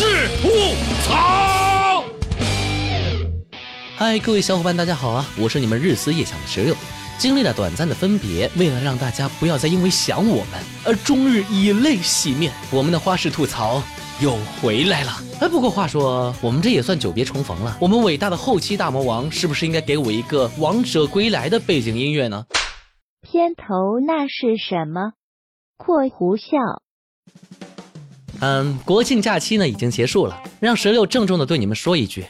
事吐槽。嗨，各位小伙伴，大家好啊！我是你们日思夜想的石榴。经历了短暂的分别，为了让大家不要再因为想我们而终日以泪洗面，我们的花式吐槽又回来了。哎，不过话说，我们这也算久别重逢了。我们伟大的后期大魔王是不是应该给我一个王者归来的背景音乐呢？片头那是什么？括弧笑。嗯，国庆假期呢已经结束了，让石榴郑重的对你们说一句。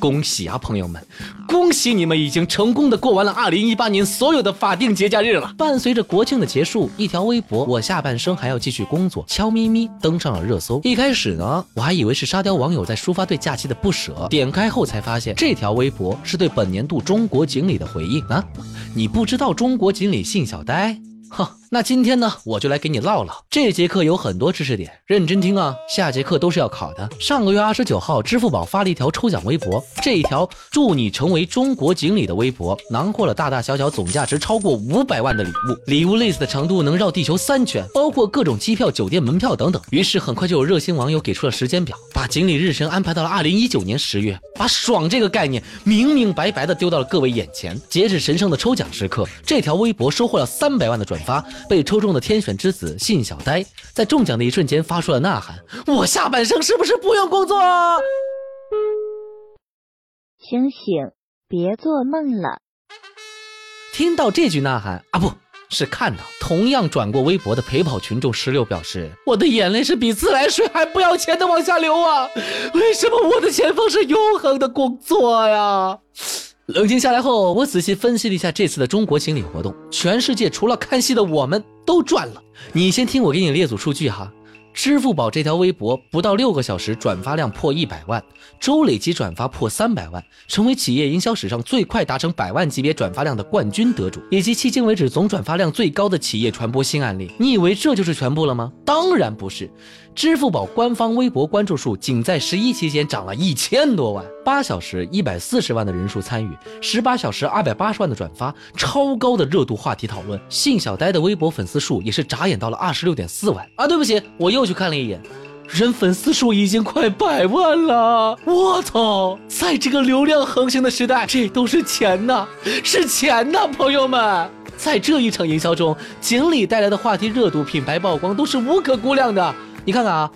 恭喜啊，朋友们！恭喜你们已经成功的过完了二零一八年所有的法定节假日了。伴随着国庆的结束，一条微博“我下半生还要继续工作”悄咪咪登上了热搜。一开始呢，我还以为是沙雕网友在抒发对假期的不舍，点开后才发现这条微博是对本年度中国锦鲤的回应啊！你不知道中国锦鲤姓小呆？哼，那今天呢，我就来给你唠唠。这节课有很多知识点，认真听啊！下节课都是要考的。上个月二十九号，支付宝发了一条抽奖微博，这一条祝你成为中国锦鲤的微博，囊括了大大小小总价值超过五百万的礼物，礼物类似的程度能绕地球三圈，包括各种机票、酒店门票等等。于是很快就有热心网友给出了时间表，把锦鲤日程安排到了二零一九年十月，把爽这个概念明明白白的丢到了各位眼前。截止神圣的抽奖时刻，这条微博收获了三百万的转发，被抽中的天选之子信小呆在中奖的一瞬间发出了呐喊：“我下半生是不是不用工作？”醒醒，别做梦了！听到这句呐喊啊，不是看到，同样转过微博的陪跑群众十六表示：“我的眼泪是比自来水还不要钱的往下流啊！为什么我的前方是永恒的工作呀？”冷静下来后，我仔细分析了一下这次的中国行礼活动，全世界除了看戏的我们都赚了。你先听我给你列组数据哈。支付宝这条微博不到六个小时转发量破一百万，周累计转发破三百万，成为企业营销史上最快达成百万级别转发量的冠军得主，以及迄今为止总转发量最高的企业传播新案例。你以为这就是全部了吗？当然不是。支付宝官方微博关注数仅在十一期间涨了一千多万，八小时一百四十万的人数参与，十八小时二百八十万的转发，超高的热度话题讨论。信小呆的微博粉丝数也是眨眼到了二十六点四万啊！对不起，我又过去看了一眼，人粉丝数已经快百万了。我操，在这个流量横行的时代，这都是钱呐，是钱呐，朋友们。在这一场营销中，锦鲤带来的话题热度、品牌曝光都是无可估量的。你看看啊，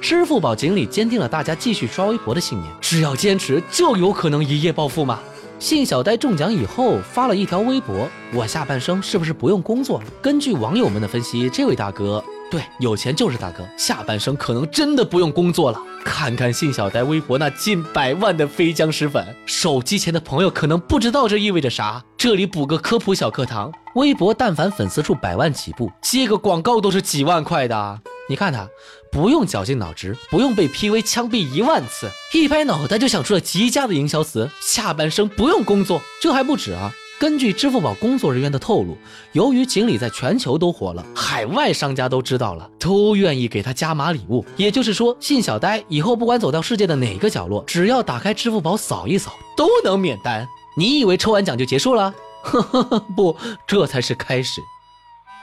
支付宝锦鲤坚定了大家继续刷微博的信念，只要坚持，就有可能一夜暴富嘛。信小呆中奖以后发了一条微博：“我下半生是不是不用工作了？”根据网友们的分析，这位大哥对有钱就是大哥，下半生可能真的不用工作了。看看信小呆微博那近百万的飞僵尸粉，手机前的朋友可能不知道这意味着啥。这里补个科普小课堂：微博但凡粉丝数百万起步，接个广告都是几万块的。你看他，不用绞尽脑汁，不用被 P V 枪毙一万次，一拍脑袋就想出了极佳的营销词：下半生不用工作。这还不止啊！根据支付宝工作人员的透露，由于锦鲤在全球都火了，海外商家都知道了，都愿意给他加码礼物。也就是说，信小呆以后不管走到世界的哪个角落，只要打开支付宝扫一扫，都能免单。你以为抽完奖就结束了？呵呵呵，不，这才是开始。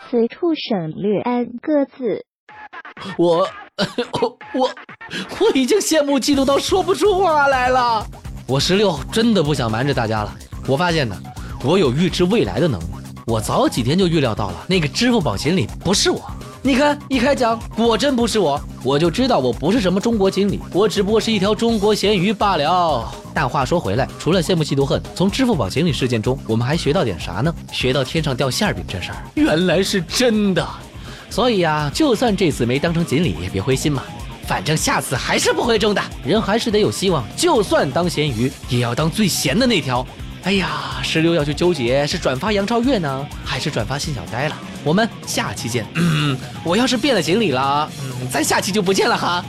此处省略 n 个字。我 我我我已经羡慕嫉妒到说不出话来了。我十六真的不想瞒着大家了。我发现呢，我有预知未来的能力。我早几天就预料到了，那个支付宝锦鲤不是我。你看，一开奖果真不是我，我就知道我不是什么中国锦鲤，我只不过是一条中国咸鱼罢了。但话说回来，除了羡慕嫉妒恨，从支付宝锦鲤事件中，我们还学到点啥呢？学到天上掉馅儿饼这事儿原来是真的。所以呀，就算这次没当成锦鲤，也别灰心嘛，反正下次还是不会中的。人还是得有希望，就算当咸鱼，也要当最咸的那条。哎呀，石榴要去纠结是转发杨超越呢，还是转发信小呆了。我们下期见。嗯，我要是变了锦鲤了，嗯，咱下期就不见了哈。